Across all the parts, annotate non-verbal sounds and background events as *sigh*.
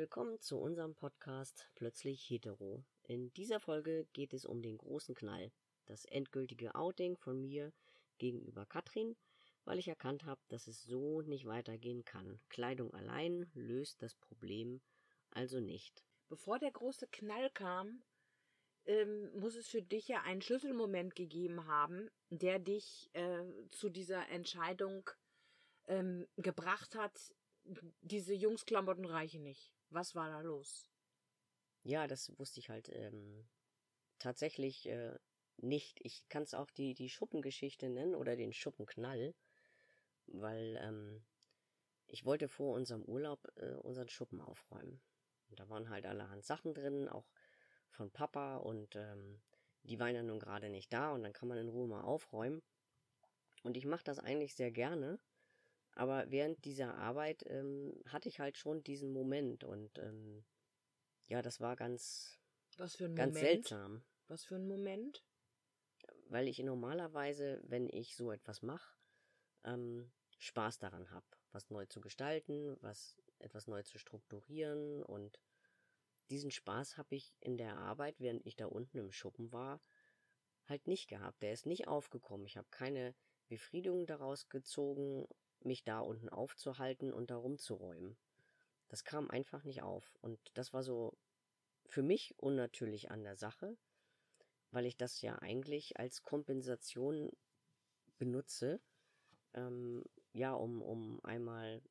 willkommen zu unserem Podcast Plötzlich Hetero. In dieser Folge geht es um den großen Knall, das endgültige Outing von mir gegenüber Katrin, weil ich erkannt habe, dass es so nicht weitergehen kann. Kleidung allein löst das Problem also nicht. Bevor der große Knall kam, ähm, muss es für dich ja einen Schlüsselmoment gegeben haben, der dich äh, zu dieser Entscheidung ähm, gebracht hat, diese Jungsklamotten reichen nicht. Was war da los? Ja, das wusste ich halt ähm, tatsächlich äh, nicht. Ich kann es auch die, die Schuppengeschichte nennen oder den Schuppenknall, weil ähm, ich wollte vor unserem Urlaub äh, unseren Schuppen aufräumen. Und da waren halt allerhand Sachen drin, auch von Papa und ähm, die waren ja nun gerade nicht da und dann kann man in Ruhe mal aufräumen. Und ich mache das eigentlich sehr gerne, aber während dieser Arbeit ähm, hatte ich halt schon diesen Moment und ähm, ja, das war ganz, Was für ein ganz Moment? seltsam, Was für ein Moment? weil ich normalerweise, wenn ich so etwas mache, ähm, Spaß daran habe, was neu zu gestalten, was etwas neu zu strukturieren und diesen Spaß habe ich in der Arbeit, während ich da unten im Schuppen war, halt nicht gehabt. Der ist nicht aufgekommen. Ich habe keine Befriedigung daraus gezogen, mich da unten aufzuhalten und da rumzuräumen. Das kam einfach nicht auf. Und das war so für mich unnatürlich an der Sache, weil ich das ja eigentlich als Kompensation benutze, ähm, ja, um, um einmal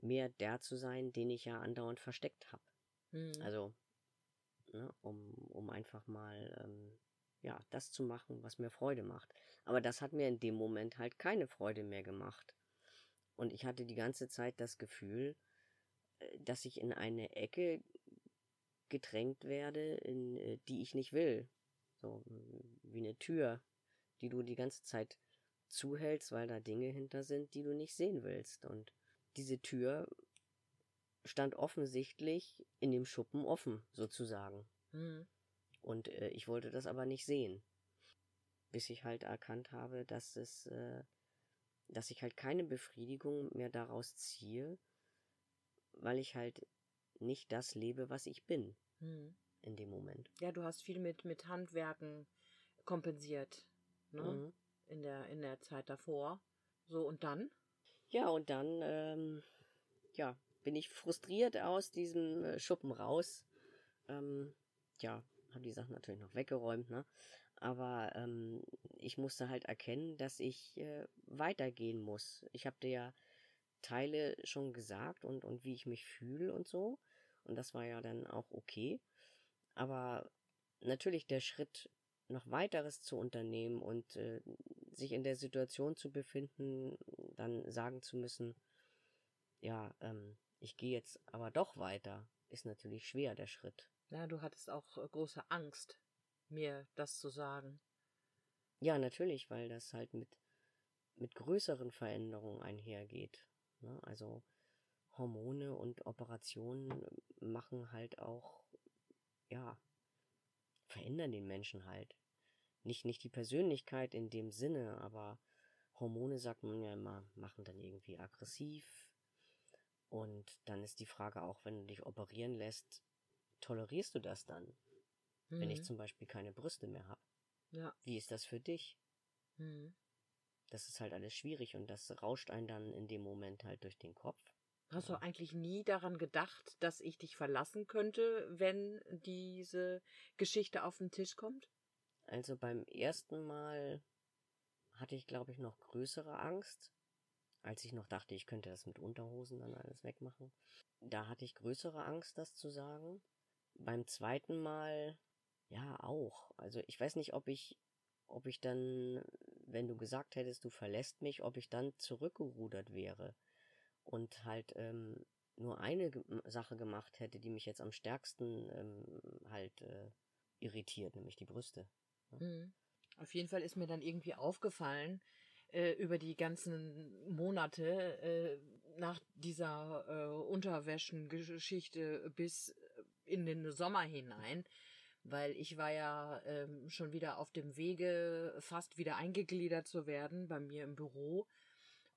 mehr der zu sein, den ich ja andauernd versteckt habe. Hm. Also, ne, um, um einfach mal, ähm, ja, das zu machen, was mir Freude macht. Aber das hat mir in dem Moment halt keine Freude mehr gemacht. Und ich hatte die ganze Zeit das Gefühl, äh, dass ich in eine Ecke gedrängt werde, in äh, die ich nicht will. So wie eine Tür, die du die ganze Zeit zuhältst, weil da Dinge hinter sind, die du nicht sehen willst. Und diese Tür stand offensichtlich in dem Schuppen offen, sozusagen. Hm. Und äh, ich wollte das aber nicht sehen. Bis ich halt erkannt habe, dass es, äh, dass ich halt keine Befriedigung mehr daraus ziehe, weil ich halt nicht das lebe, was ich bin Hm. in dem Moment. Ja, du hast viel mit, mit Handwerken kompensiert, ne? Mhm. In der, in der Zeit davor. So, und dann? Ja, und dann, ähm, ja, bin ich frustriert aus diesem äh, Schuppen raus. Ähm, ja, habe die Sachen natürlich noch weggeräumt, ne? Aber ähm, ich musste halt erkennen, dass ich äh, weitergehen muss. Ich habe dir ja Teile schon gesagt und, und wie ich mich fühle und so. Und das war ja dann auch okay. Aber natürlich der Schritt, noch weiteres zu unternehmen und äh, sich in der Situation zu befinden, dann sagen zu müssen, ja, ähm, ich gehe jetzt aber doch weiter, ist natürlich schwer, der Schritt. Ja, du hattest auch äh, große Angst, mir das zu sagen. Ja, natürlich, weil das halt mit, mit größeren Veränderungen einhergeht. Ne? Also Hormone und Operationen machen halt auch, ja, verändern den Menschen halt. Nicht, nicht die Persönlichkeit in dem Sinne, aber Hormone, sagt man ja immer, machen dann irgendwie aggressiv. Und dann ist die Frage auch, wenn du dich operieren lässt, tolerierst du das dann? Wenn Mhm. ich zum Beispiel keine Brüste mehr habe. Ja. Wie ist das für dich? Hm. Das ist halt alles schwierig und das rauscht einen dann in dem Moment halt durch den Kopf. Hast du eigentlich nie daran gedacht, dass ich dich verlassen könnte, wenn diese Geschichte auf den Tisch kommt? Also beim ersten Mal hatte ich, glaube ich, noch größere Angst, als ich noch dachte, ich könnte das mit Unterhosen dann alles wegmachen. Da hatte ich größere Angst, das zu sagen. Beim zweiten Mal, ja, auch. Also ich weiß nicht, ob ich, ob ich dann, wenn du gesagt hättest, du verlässt mich, ob ich dann zurückgerudert wäre und halt ähm, nur eine Sache gemacht hätte, die mich jetzt am stärksten ähm, halt äh, irritiert, nämlich die Brüste. Mhm. Auf jeden Fall ist mir dann irgendwie aufgefallen, äh, über die ganzen Monate äh, nach dieser äh, Unterwäschengeschichte bis in den Sommer hinein, weil ich war ja ähm, schon wieder auf dem Wege, fast wieder eingegliedert zu werden bei mir im Büro.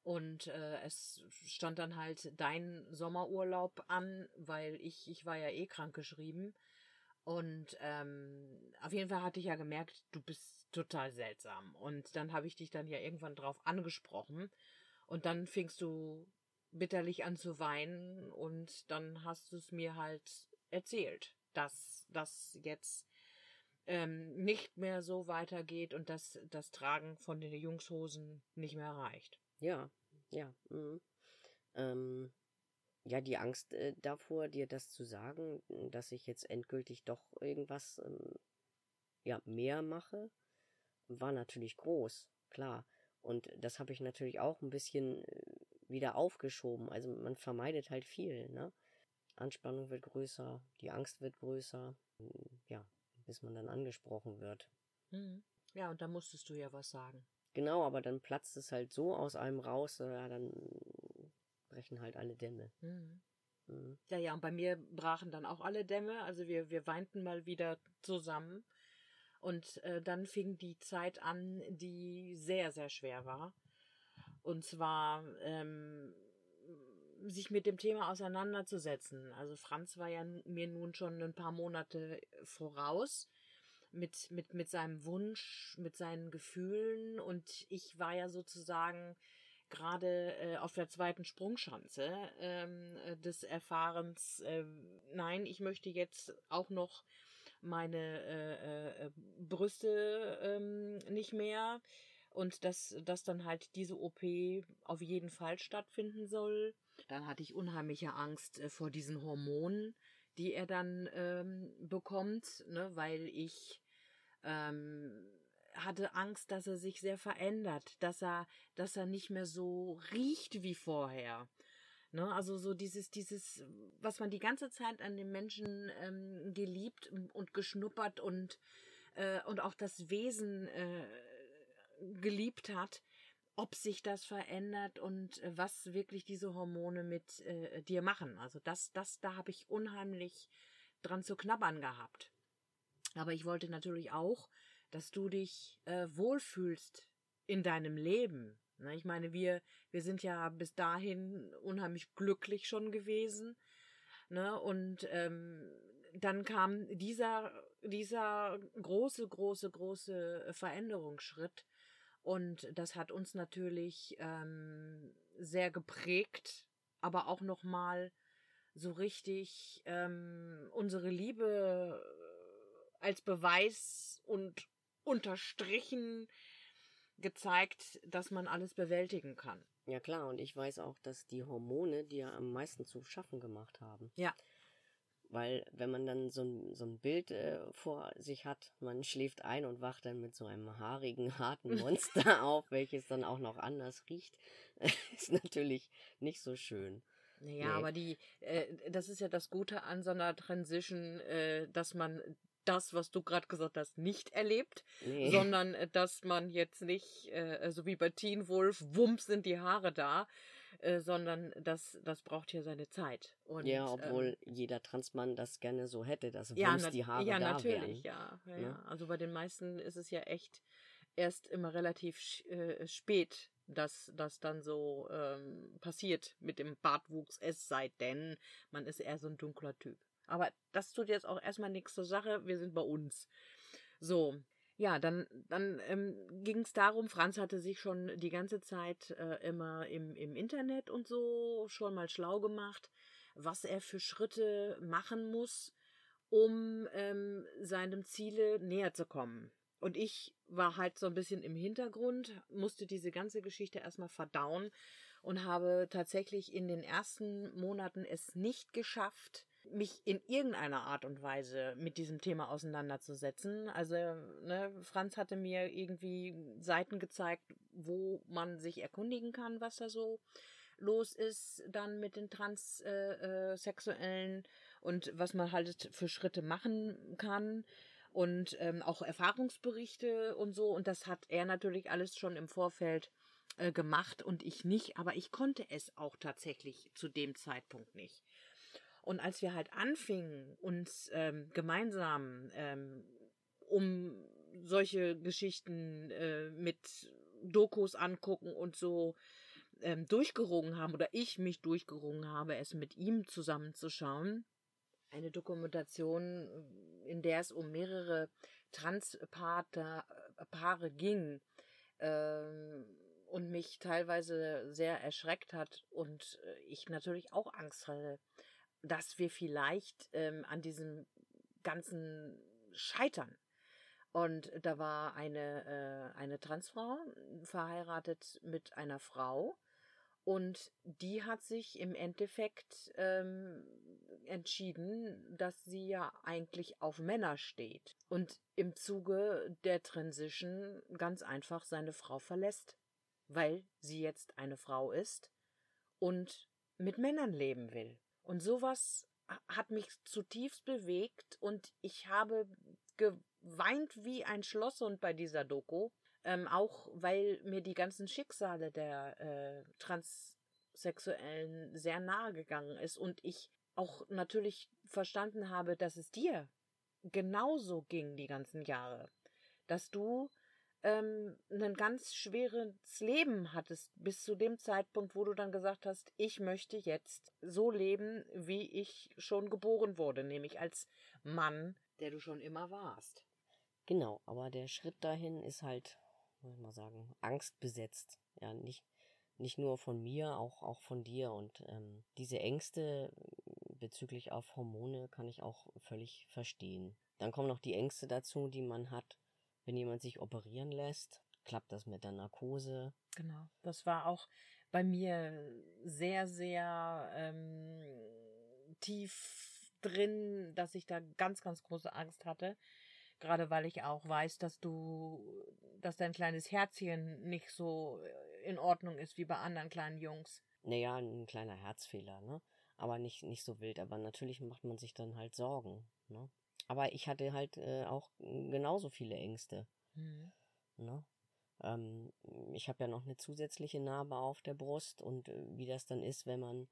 Und äh, es stand dann halt dein Sommerurlaub an, weil ich, ich war ja eh krank geschrieben. Und ähm, auf jeden Fall hatte ich ja gemerkt, du bist total seltsam. Und dann habe ich dich dann ja irgendwann drauf angesprochen. Und dann fingst du bitterlich an zu weinen und dann hast du es mir halt erzählt, dass das jetzt ähm, nicht mehr so weitergeht und dass das Tragen von den Jungshosen nicht mehr reicht. Ja, ja. Mhm. Ähm, ja, die Angst äh, davor, dir das zu sagen, dass ich jetzt endgültig doch irgendwas ähm, ja, mehr mache, war natürlich groß, klar. Und das habe ich natürlich auch ein bisschen äh, wieder aufgeschoben. Also man vermeidet halt viel, ne? Anspannung wird größer, die Angst wird größer, ja, bis man dann angesprochen wird. Mhm. Ja, und da musstest du ja was sagen. Genau, aber dann platzt es halt so aus einem raus, ja, dann brechen halt alle Dämme. Mhm. Mhm. Ja, ja, und bei mir brachen dann auch alle Dämme. Also wir, wir weinten mal wieder zusammen. Und äh, dann fing die Zeit an, die sehr, sehr schwer war. Und zwar ähm, sich mit dem Thema auseinanderzusetzen. Also Franz war ja mir nun schon ein paar Monate voraus mit, mit, mit seinem Wunsch, mit seinen Gefühlen und ich war ja sozusagen gerade äh, auf der zweiten Sprungschanze ähm, des Erfahrens, äh, nein, ich möchte jetzt auch noch meine äh, äh, Brüste ähm, nicht mehr und dass, dass dann halt diese OP auf jeden Fall stattfinden soll. Dann hatte ich unheimliche Angst äh, vor diesen Hormonen, die er dann ähm, bekommt, ne, weil ich ähm, hatte Angst, dass er sich sehr verändert, dass er, dass er nicht mehr so riecht wie vorher. Ne, also so dieses, dieses, was man die ganze Zeit an den Menschen ähm, geliebt und geschnuppert und, äh, und auch das Wesen äh, geliebt hat, ob sich das verändert und äh, was wirklich diese Hormone mit äh, dir machen. Also das, das, da habe ich unheimlich dran zu knabbern gehabt. Aber ich wollte natürlich auch, dass du dich äh, wohlfühlst in deinem Leben. Ne? Ich meine, wir, wir sind ja bis dahin unheimlich glücklich schon gewesen. Ne? Und ähm, dann kam dieser, dieser große, große, große Veränderungsschritt. Und das hat uns natürlich ähm, sehr geprägt, aber auch nochmal so richtig ähm, unsere Liebe als Beweis und unterstrichen gezeigt, dass man alles bewältigen kann. Ja klar, und ich weiß auch, dass die Hormone dir am meisten zu schaffen gemacht haben. Ja. Weil wenn man dann so ein, so ein Bild äh, vor sich hat, man schläft ein und wacht dann mit so einem haarigen, harten *laughs* Monster auf, welches dann auch noch anders riecht, *laughs* ist natürlich nicht so schön. Naja, nee. aber die, äh, das ist ja das Gute an so einer Transition, äh, dass man das, was du gerade gesagt hast, nicht erlebt, nee. sondern äh, dass man jetzt nicht, äh, so wie bei Teen Wolf, wumms sind die Haare da, äh, sondern das, das braucht ja seine Zeit. Und, ja, obwohl ähm, jeder Transmann das gerne so hätte, dass ja, die Haare ja, da natürlich, Ja, ja, ja. Also bei den meisten ist es ja echt erst immer relativ äh, spät, dass das dann so ähm, passiert mit dem Bartwuchs, es sei denn, man ist eher so ein dunkler Typ. Aber das tut jetzt auch erstmal nichts zur Sache. Wir sind bei uns. So. Ja, dann, dann ähm, ging es darum, Franz hatte sich schon die ganze Zeit äh, immer im, im Internet und so schon mal schlau gemacht, was er für Schritte machen muss, um ähm, seinem Ziele näher zu kommen. Und ich war halt so ein bisschen im Hintergrund, musste diese ganze Geschichte erstmal verdauen und habe tatsächlich in den ersten Monaten es nicht geschafft, mich in irgendeiner Art und Weise mit diesem Thema auseinanderzusetzen. Also, ne, Franz hatte mir irgendwie Seiten gezeigt, wo man sich erkundigen kann, was da so los ist, dann mit den Transsexuellen äh, äh, und was man halt für Schritte machen kann und ähm, auch Erfahrungsberichte und so. Und das hat er natürlich alles schon im Vorfeld äh, gemacht und ich nicht, aber ich konnte es auch tatsächlich zu dem Zeitpunkt nicht. Und als wir halt anfingen, uns ähm, gemeinsam ähm, um solche Geschichten äh, mit Dokus angucken und so ähm, durchgerungen haben oder ich mich durchgerungen habe, es mit ihm zusammenzuschauen. Eine Dokumentation, in der es um mehrere Transpaare Paare ging ähm, und mich teilweise sehr erschreckt hat und äh, ich natürlich auch Angst hatte, dass wir vielleicht ähm, an diesem ganzen scheitern. Und da war eine, äh, eine Transfrau verheiratet mit einer Frau. Und die hat sich im Endeffekt ähm, entschieden, dass sie ja eigentlich auf Männer steht. Und im Zuge der Transition ganz einfach seine Frau verlässt, weil sie jetzt eine Frau ist und mit Männern leben will. Und sowas hat mich zutiefst bewegt und ich habe geweint wie ein Schlosshund bei dieser Doku. Ähm, auch weil mir die ganzen Schicksale der äh, Transsexuellen sehr nahe gegangen ist und ich auch natürlich verstanden habe, dass es dir genauso ging die ganzen Jahre. Dass du ähm, ein ganz schweres Leben hattest bis zu dem Zeitpunkt, wo du dann gesagt hast, ich möchte jetzt so leben, wie ich schon geboren wurde, nämlich als Mann, der du schon immer warst. Genau, aber der Schritt dahin ist halt, muss ich mal sagen, angstbesetzt. Ja, nicht, nicht nur von mir, auch, auch von dir. Und ähm, diese Ängste bezüglich auf Hormone kann ich auch völlig verstehen. Dann kommen noch die Ängste dazu, die man hat, wenn jemand sich operieren lässt, klappt das mit der Narkose. Genau, das war auch bei mir sehr, sehr ähm, tief drin, dass ich da ganz, ganz große Angst hatte. Gerade weil ich auch weiß, dass du, dass dein kleines Herzchen nicht so in Ordnung ist wie bei anderen kleinen Jungs. Naja, ein kleiner Herzfehler, ne? Aber nicht, nicht so wild. Aber natürlich macht man sich dann halt Sorgen, ne? Aber ich hatte halt äh, auch genauso viele Ängste. Mhm. Ne? Ähm, ich habe ja noch eine zusätzliche Narbe auf der Brust und äh, wie das dann ist, wenn man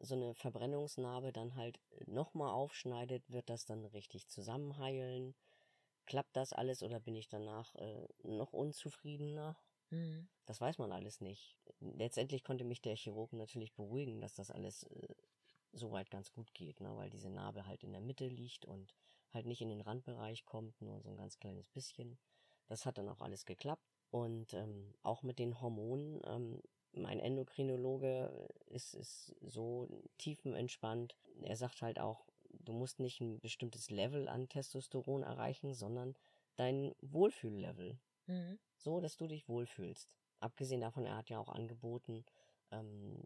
so eine Verbrennungsnarbe dann halt nochmal aufschneidet, wird das dann richtig zusammenheilen? Klappt das alles oder bin ich danach äh, noch unzufriedener? Mhm. Das weiß man alles nicht. Letztendlich konnte mich der Chirurg natürlich beruhigen, dass das alles äh, soweit ganz gut geht, ne? weil diese Narbe halt in der Mitte liegt und halt nicht in den Randbereich kommt, nur so ein ganz kleines bisschen. Das hat dann auch alles geklappt. Und ähm, auch mit den Hormonen, ähm, mein Endokrinologe ist, ist so tiefenentspannt. Er sagt halt auch, du musst nicht ein bestimmtes Level an Testosteron erreichen, sondern dein Wohlfühllevel. Mhm. So, dass du dich wohlfühlst. Abgesehen davon, er hat ja auch angeboten, ähm,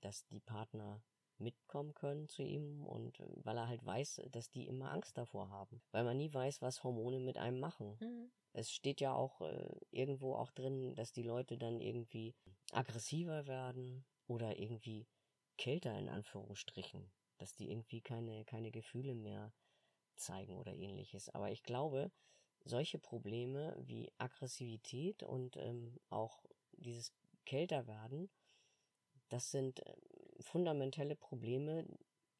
dass die Partner mitkommen können zu ihm und äh, weil er halt weiß, dass die immer Angst davor haben, weil man nie weiß, was Hormone mit einem machen. Mhm. Es steht ja auch äh, irgendwo auch drin, dass die Leute dann irgendwie aggressiver werden oder irgendwie kälter in Anführungsstrichen, dass die irgendwie keine keine Gefühle mehr zeigen oder ähnliches. Aber ich glaube, solche Probleme wie Aggressivität und ähm, auch dieses kälter werden, das sind ähm, fundamentelle Probleme,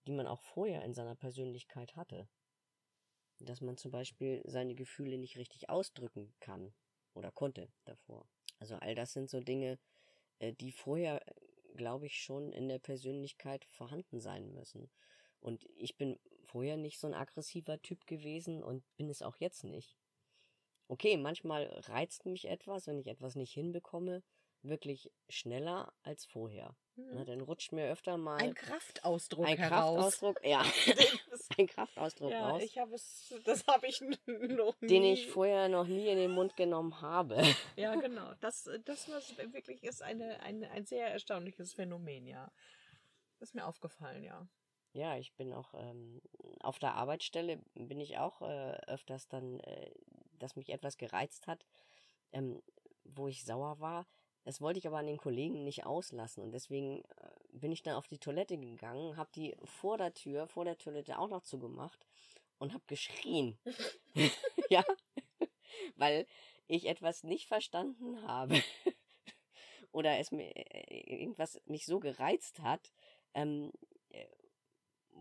die man auch vorher in seiner Persönlichkeit hatte. Dass man zum Beispiel seine Gefühle nicht richtig ausdrücken kann oder konnte davor. Also all das sind so Dinge, äh, die vorher, glaube ich, schon in der Persönlichkeit vorhanden sein müssen. Und ich bin vorher nicht so ein aggressiver Typ gewesen und bin es auch jetzt nicht. Okay, manchmal reizt mich etwas, wenn ich etwas nicht hinbekomme, wirklich schneller als vorher. Mhm. Na, dann rutscht mir öfter mal ein Kraftausdruck ein heraus. Kraftausdruck, ja, *laughs* *laughs* ein Kraftausdruck ja, raus. Ich habe es, das habe ich noch nie. Den ich vorher noch nie in den Mund genommen habe. *laughs* Ja, genau. Das, das was wirklich ist eine, eine, ein sehr erstaunliches Phänomen, ja. Das ist mir aufgefallen, ja. Ja, ich bin auch ähm, auf der Arbeitsstelle bin ich auch äh, öfters dann, äh, dass mich etwas gereizt hat, ähm, wo ich sauer war das wollte ich aber an den Kollegen nicht auslassen und deswegen äh, bin ich dann auf die Toilette gegangen, habe die vor der Tür, vor der Toilette auch noch zugemacht und habe geschrien. *laughs* *laughs* ja, *laughs* weil ich etwas nicht verstanden habe oder es mir äh, irgendwas mich so gereizt hat, ähm, äh,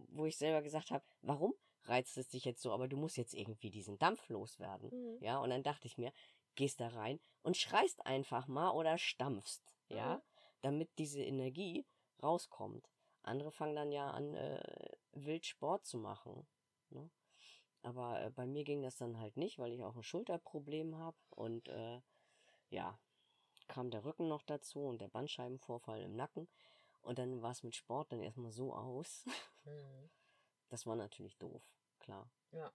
wo ich selber gesagt habe, warum reizt es dich jetzt so, aber du musst jetzt irgendwie diesen Dampf loswerden. Mhm. Ja, und dann dachte ich mir, gehst da rein und schreist einfach mal oder stampfst, ja. Mhm. damit diese Energie rauskommt. Andere fangen dann ja an, äh, wild Sport zu machen. Ne? Aber äh, bei mir ging das dann halt nicht, weil ich auch ein Schulterproblem habe und äh, ja, kam der Rücken noch dazu und der Bandscheibenvorfall im Nacken. Und dann war es mit Sport dann erstmal so aus. *laughs* Mhm. Das war natürlich doof, klar. Ja.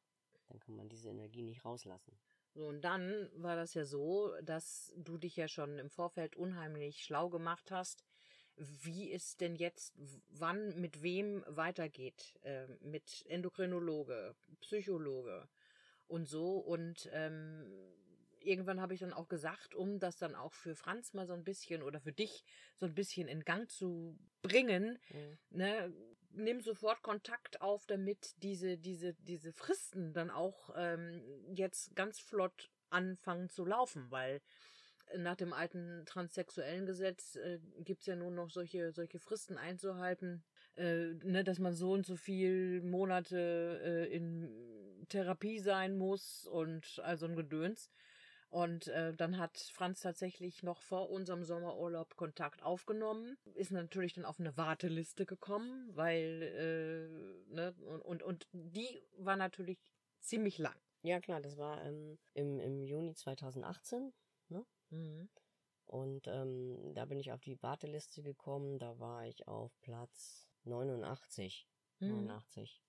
Dann kann man diese Energie nicht rauslassen. So, und dann war das ja so, dass du dich ja schon im Vorfeld unheimlich schlau gemacht hast, wie es denn jetzt, wann, mit wem weitergeht. Äh, mit Endokrinologe, Psychologe und so. Und ähm, irgendwann habe ich dann auch gesagt, um das dann auch für Franz mal so ein bisschen oder für dich so ein bisschen in Gang zu bringen, mhm. ne, nimm sofort Kontakt auf, damit diese, diese, diese Fristen dann auch ähm, jetzt ganz flott anfangen zu laufen, weil nach dem alten transsexuellen Gesetz äh, gibt es ja nur noch solche, solche Fristen einzuhalten, äh, ne, dass man so und so viel Monate äh, in Therapie sein muss und also ein Gedöns. Und äh, dann hat Franz tatsächlich noch vor unserem Sommerurlaub Kontakt aufgenommen, ist natürlich dann auf eine Warteliste gekommen, weil, äh, ne, und, und, und die war natürlich ziemlich lang. Ja, klar, das war ähm, im, im Juni 2018, ne? Mhm. Und ähm, da bin ich auf die Warteliste gekommen, da war ich auf Platz 89. Mhm. 89.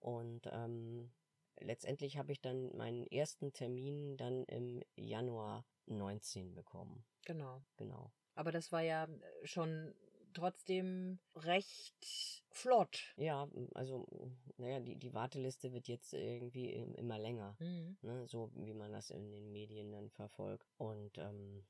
Und ähm, letztendlich habe ich dann meinen ersten Termin dann im Januar 19 bekommen. Genau. Genau. Aber das war ja äh, schon trotzdem recht flott. Ja, also, naja, die, die Warteliste wird jetzt irgendwie immer länger, mhm. ne, so wie man das in den Medien dann verfolgt. Und ähm,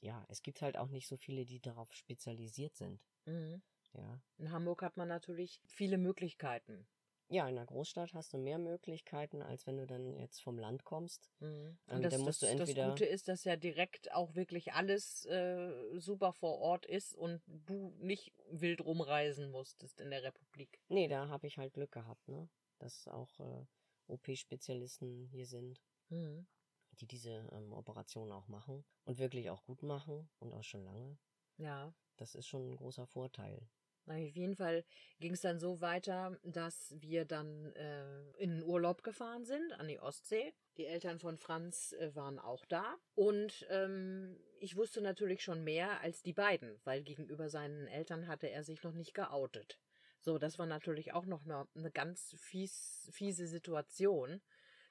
ja, es gibt halt auch nicht so viele, die darauf spezialisiert sind. Mhm. Ja. In Hamburg hat man natürlich viele Möglichkeiten. Ja, in der Großstadt hast du mehr Möglichkeiten, als wenn du dann jetzt vom Land kommst. Mhm. Und ähm, das, das, das, Gute ist, dass ja direkt auch wirklich alles äh, super vor Ort ist und du nicht wild rumreisen musstest in der Republik. Nee, da habe ich halt Glück gehabt, ne? Dass auch äh, OP-Spezialisten hier sind, mhm. die diese ähm, Operation auch machen und wirklich auch gut machen und auch schon lange. Ja. Das ist schon ein großer Vorteil. Auf jeden Fall ging es dann so weiter, dass wir dann äh, in den Urlaub gefahren sind an die Ostsee. Die Eltern von Franz äh, waren auch da. Und ähm, ich wusste natürlich schon mehr als die beiden, weil gegenüber seinen Eltern hatte er sich noch nicht geoutet. So, das war natürlich auch noch eine, eine ganz fies, fiese Situation.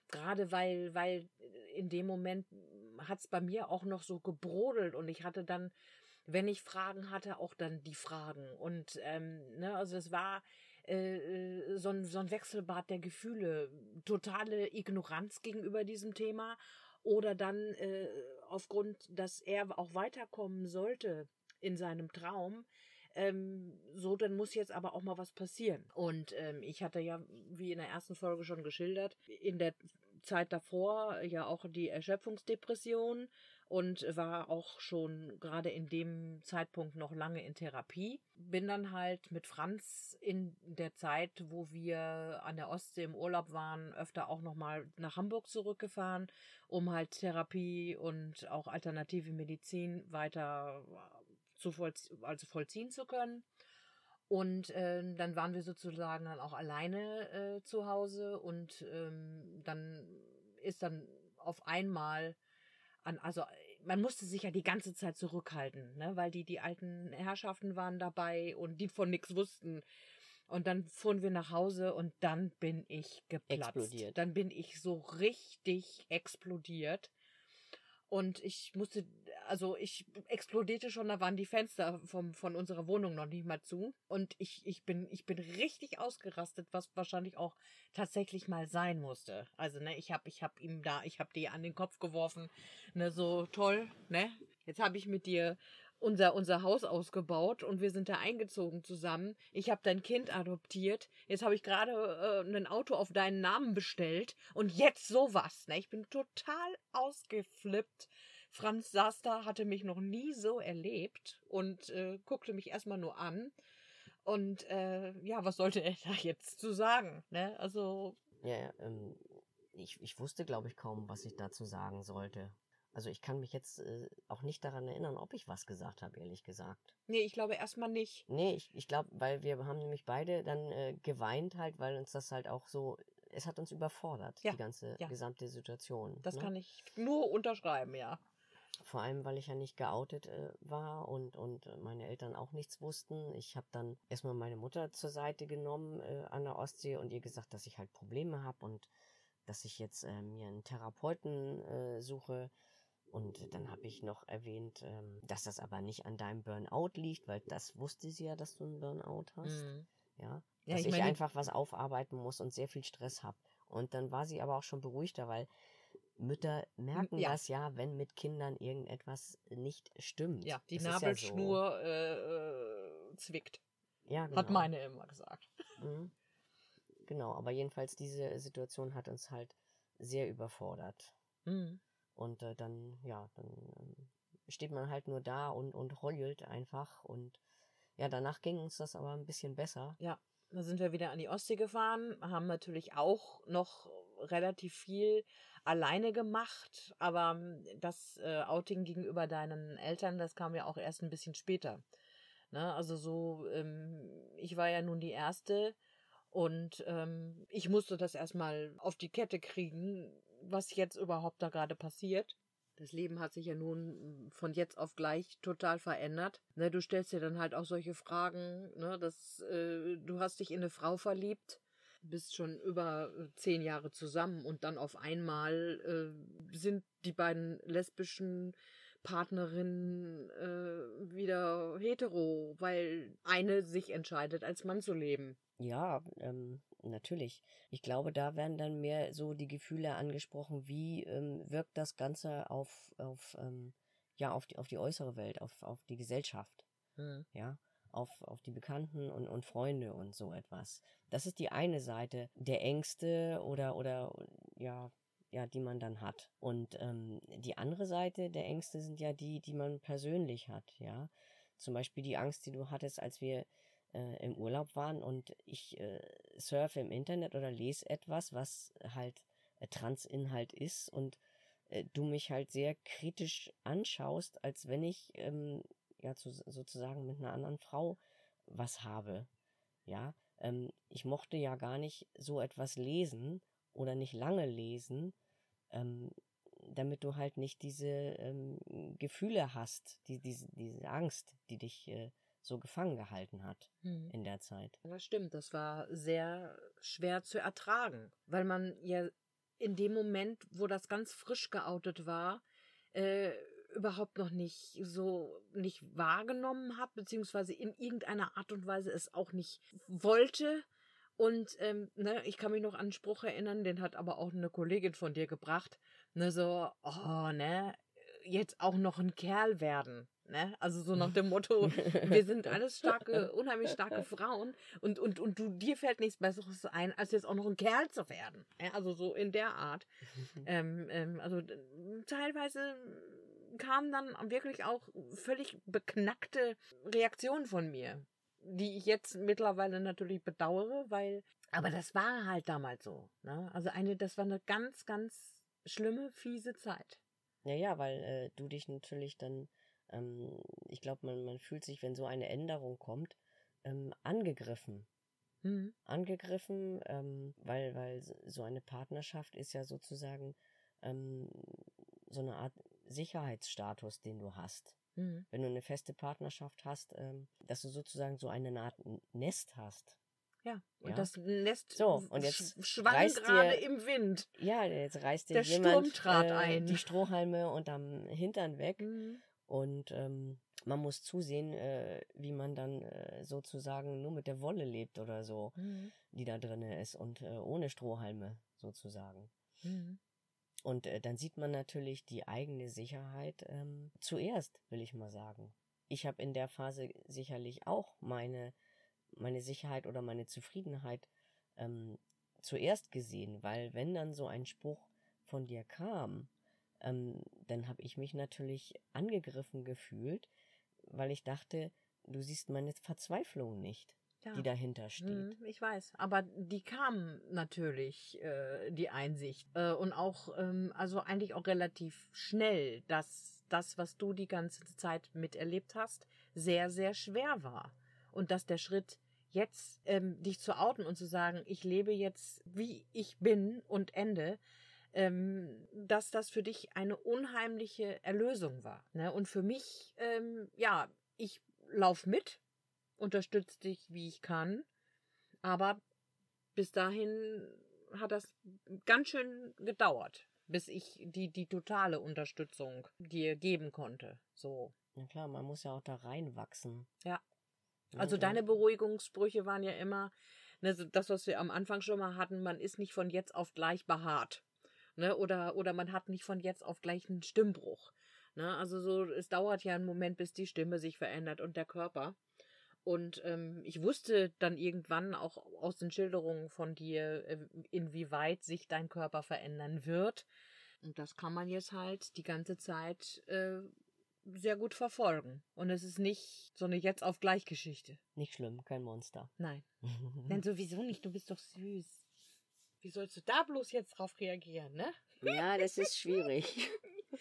Gerade weil, weil in dem Moment hat es bei mir auch noch so gebrodelt und ich hatte dann wenn ich Fragen hatte, auch dann die Fragen. Und ähm, ne, also es war äh, äh, so, ein, so ein Wechselbad der Gefühle, totale Ignoranz gegenüber diesem Thema oder dann äh, aufgrund, dass er auch weiterkommen sollte in seinem Traum, ähm, so, dann muss jetzt aber auch mal was passieren. Und ähm, ich hatte ja, wie in der ersten Folge schon geschildert, in der Zeit davor ja auch die Erschöpfungsdepression und war auch schon gerade in dem Zeitpunkt noch lange in Therapie. Bin dann halt mit Franz in der Zeit, wo wir an der Ostsee im Urlaub waren, öfter auch nochmal nach Hamburg zurückgefahren, um halt Therapie und auch alternative Medizin weiter zu vollzie also vollziehen zu können. Und äh, dann waren wir sozusagen dann auch alleine äh, zu Hause und ähm, dann ist dann auf einmal an, also man musste sich ja die ganze Zeit zurückhalten, ne, weil die, die alten Herrschaften waren dabei und die von nichts wussten. Und dann fuhren wir nach Hause und dann bin ich geplatzt. Explodiert. Dann bin ich so richtig explodiert. Und ich musste, also ich explodierte schon, da waren die Fenster vom, von unserer Wohnung noch nicht mal zu. Und ich, ich bin, ich bin richtig ausgerastet, was wahrscheinlich auch tatsächlich mal sein musste. Also, ne, ich hab, ich hab ihm da, ich hab dir an den Kopf geworfen, ne, so toll, ne? Jetzt habe ich mit dir unser, unser Haus ausgebaut und wir sind da eingezogen zusammen. Ich habe dein Kind adoptiert. Jetzt habe ich gerade äh, ein Auto auf deinen Namen bestellt und jetzt sowas. Ne? Ich bin total ausgeflippt. Franz saß da, hatte mich noch nie so erlebt und äh, guckte mich erstmal nur an. Und äh, ja, was sollte er da jetzt zu sagen? Ne? Also. Ja, ähm, ich, ich wusste, glaube ich, kaum, was ich dazu sagen sollte. Also ich kann mich jetzt äh, auch nicht daran erinnern, ob ich was gesagt habe, ehrlich gesagt. Nee, ich glaube erstmal nicht. Nee, ich, ich glaube, weil wir haben nämlich beide dann äh, geweint halt, weil uns das halt auch so, es hat uns überfordert, Ja, die ganze ja. gesamte Situation. Das ne? kann ich nur unterschreiben, ja. Vor allem, weil ich ja nicht geoutet äh, war und, und meine Eltern auch nichts wussten. Ich habe dann erstmal meine Mutter zur Seite genommen äh, an der Ostsee und ihr gesagt, dass ich halt Probleme habe und dass ich jetzt äh, mir einen Therapeuten äh, suche. Und dann habe ich noch erwähnt, ähm, dass das aber nicht an deinem Burnout liegt, weil das wusste sie ja, dass du einen Burnout hast. Mhm. Ja, Ja, dass ich ich, einfach was aufarbeiten muss und sehr viel Stress habe. Und dann war sie aber auch schon beruhigter, weil Mütter merken ja. das ja, wenn mit Kindern irgendetwas nicht stimmt. Ja, die Das Nabelschnur äh, äh, zwickt, Ja, so. ja, hat genau. meine immer gesagt. Mhm. Genau, aber jedenfalls diese Situation hat uns halt sehr überfordert. Mhm. Und äh, dann, ja, dann ähm, steht man halt nur da und, und heult einfach. Und ja, danach ging uns das aber ein bisschen besser. Ja, da sind wir wieder an die Ostsee gefahren, haben natürlich auch noch relativ viel alleine gemacht, aber ähm, das äh, Outing gegenüber deinen Eltern, das kam ja auch erst ein bisschen später. Ne? Also so, ähm, ich war ja nun die Erste und ähm, ich musste das erstmal auf die Kette kriegen, was jetzt überhaupt da gerade passiert. Das Leben hat sich ja nun von jetzt auf gleich total verändert. Ne, du stellst dir dann halt auch solche Fragen, ne, dass äh, du hast dich in eine Frau verliebt, bist schon über zehn Jahre zusammen und dann auf einmal äh, sind die beiden lesbischen Partnerinnen äh, wieder hetero, weil eine sich entscheidet, als Mann zu leben. Ja, ähm, natürlich. Ich glaube, da werden dann mehr so die Gefühle angesprochen, wie ähm, wirkt das Ganze auf, auf, ähm, ja, auf die, auf die äußere Welt, auf, auf die Gesellschaft, ja, auf, auf die Bekannten und, und Freunde und so etwas. Das ist die eine Seite der Ängste oder, oder, ja, ja, die man dann hat. Und ähm, die andere Seite der Ängste sind ja die, die man persönlich hat, ja. Zum Beispiel die Angst, die du hattest, als wir äh, im Urlaub waren und ich äh, surfe im Internet oder lese etwas, was halt äh, Transinhalt ist und äh, du mich halt sehr kritisch anschaust, als wenn ich ähm, ja zu, sozusagen mit einer anderen Frau was habe. Ja, ähm, ich mochte ja gar nicht so etwas lesen oder nicht lange lesen, ähm, damit du halt nicht diese ähm, Gefühle hast, die, diese, diese Angst, die dich äh, so gefangen gehalten hat Mhm. in der Zeit. Das stimmt, das war sehr schwer zu ertragen, weil man ja in dem Moment, wo das ganz frisch geoutet war, äh, überhaupt noch nicht so nicht wahrgenommen hat, beziehungsweise in irgendeiner Art und Weise es auch nicht wollte. Und ähm, ne, ich kann mich noch an einen Spruch erinnern, den hat aber auch eine Kollegin von dir gebracht. Ne, so, oh, ne, jetzt auch noch ein Kerl werden. Ne? Also so nach *laughs* dem Motto, wir sind alles starke, *laughs* unheimlich starke Frauen und, und, und du, dir fällt nichts Besseres ein, als jetzt auch noch ein Kerl zu werden. Ja, also so in der Art. *laughs* Ähm, ähm, also teilweise kamen dann wirklich auch völlig beknackte Reaktionen von mir, die ich jetzt mittlerweile natürlich bedauere, weil, aber das war halt damals so. Ne? Also eine, das war eine ganz, ganz schlimme, fiese Zeit. Ja, ja, weil äh, du dich natürlich dann, ähm, ich glaube, man, man fühlt sich, wenn so eine Änderung kommt, ähm, angegriffen. Mhm. Angegriffen, ähm, weil, weil so eine Partnerschaft ist ja sozusagen ähm, so eine Art Sicherheitsstatus, den du hast. Mhm. Wenn du eine feste Partnerschaft hast, ähm, dass du sozusagen so eine Art Nest hast. Ja, und Ja. das Nest So, und jetzt sch- schwang gerade dir- im Wind. Ja, jetzt reißt dir Der jemand äh, ein. die Strohhalme unterm Hintern weg. Mhm. Und ähm, man muss zusehen, äh, wie man dann äh, sozusagen nur mit der Wolle lebt oder so, Mhm. die da drin ist und äh, ohne Strohhalme sozusagen. Mhm. Und äh, dann sieht man natürlich die eigene Sicherheit ähm, zuerst, will ich mal sagen. Ich habe in der Phase sicherlich auch meine, meine Sicherheit oder meine Zufriedenheit ähm, zuerst gesehen, weil wenn dann so ein Spruch von dir kam, ähm, dann habe ich mich natürlich angegriffen gefühlt, weil ich dachte, du siehst meine Verzweiflung nicht. Ja. die dahinter steht. Hm, Ich weiß, aber die kam natürlich, äh, die Einsicht. Äh, und auch, ähm, also eigentlich auch relativ schnell, dass das, was du die ganze Zeit miterlebt hast, sehr, sehr schwer war. Und dass der Schritt jetzt, ähm, dich zu outen und zu sagen, ich lebe jetzt, wie ich bin und Ende, ähm, dass das für dich eine unheimliche Erlösung war. Ne? Und für mich, ähm, ja, ich lauf mit, unterstütze dich, wie ich kann, aber bis dahin hat das ganz schön gedauert, bis ich die, die totale Unterstützung dir geben konnte. So. Na klar, man muss ja auch da reinwachsen. Ja. Ne, Also da- deine Beruhigungssprüche waren ja immer, ne, das, was wir am Anfang schon mal hatten, man ist nicht von jetzt auf gleich behaart. Ne? Oder, oder man hat nicht von jetzt auf gleich einen Stimmbruch. Ne? Also so, es dauert ja einen Moment, bis die Stimme sich verändert und der Körper. Und ähm, ich wusste dann irgendwann auch aus den Schilderungen von dir, äh, inwieweit sich dein Körper verändern wird. Und das kann man jetzt halt die ganze Zeit äh, sehr gut verfolgen. Und es ist nicht so eine jetzt auf gleich Geschichte. Nicht schlimm, kein Monster. Nein. *laughs* Nein, sowieso nicht. Du bist doch süß. Wie sollst du da bloß jetzt drauf reagieren, ne? ja, das ist schwierig. *laughs*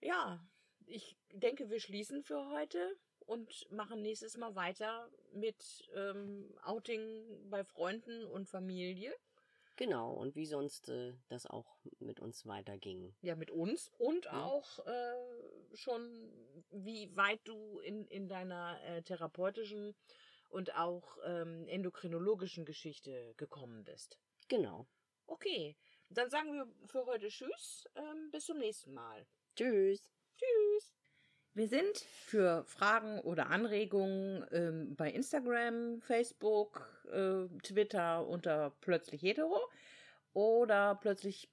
Ja, ich denke, wir schließen für heute und machen nächstes Mal weiter mit ähm, Outing bei Freunden und Familie. Genau, und wie sonst äh, das auch mit uns weiterging. Ja, mit uns und Ja. auch äh, schon, wie weit du in, in deiner äh, therapeutischen und auch ähm, endokrinologischen Geschichte gekommen bist. Genau. Okay, dann sagen wir für heute Tschüss. Ähm, bis zum nächsten Mal. Tschüss. Tschüss. Wir sind für Fragen oder Anregungen ähm, bei Instagram, Facebook, äh, Twitter unter plötzlich hetero oder plötzlich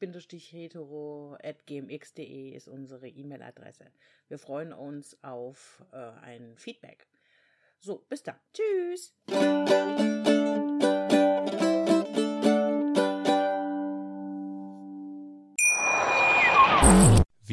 hetero at gmx.de ist unsere E-Mail-Adresse. Wir freuen uns auf äh, ein Feedback. So, bis dann. Tschüss.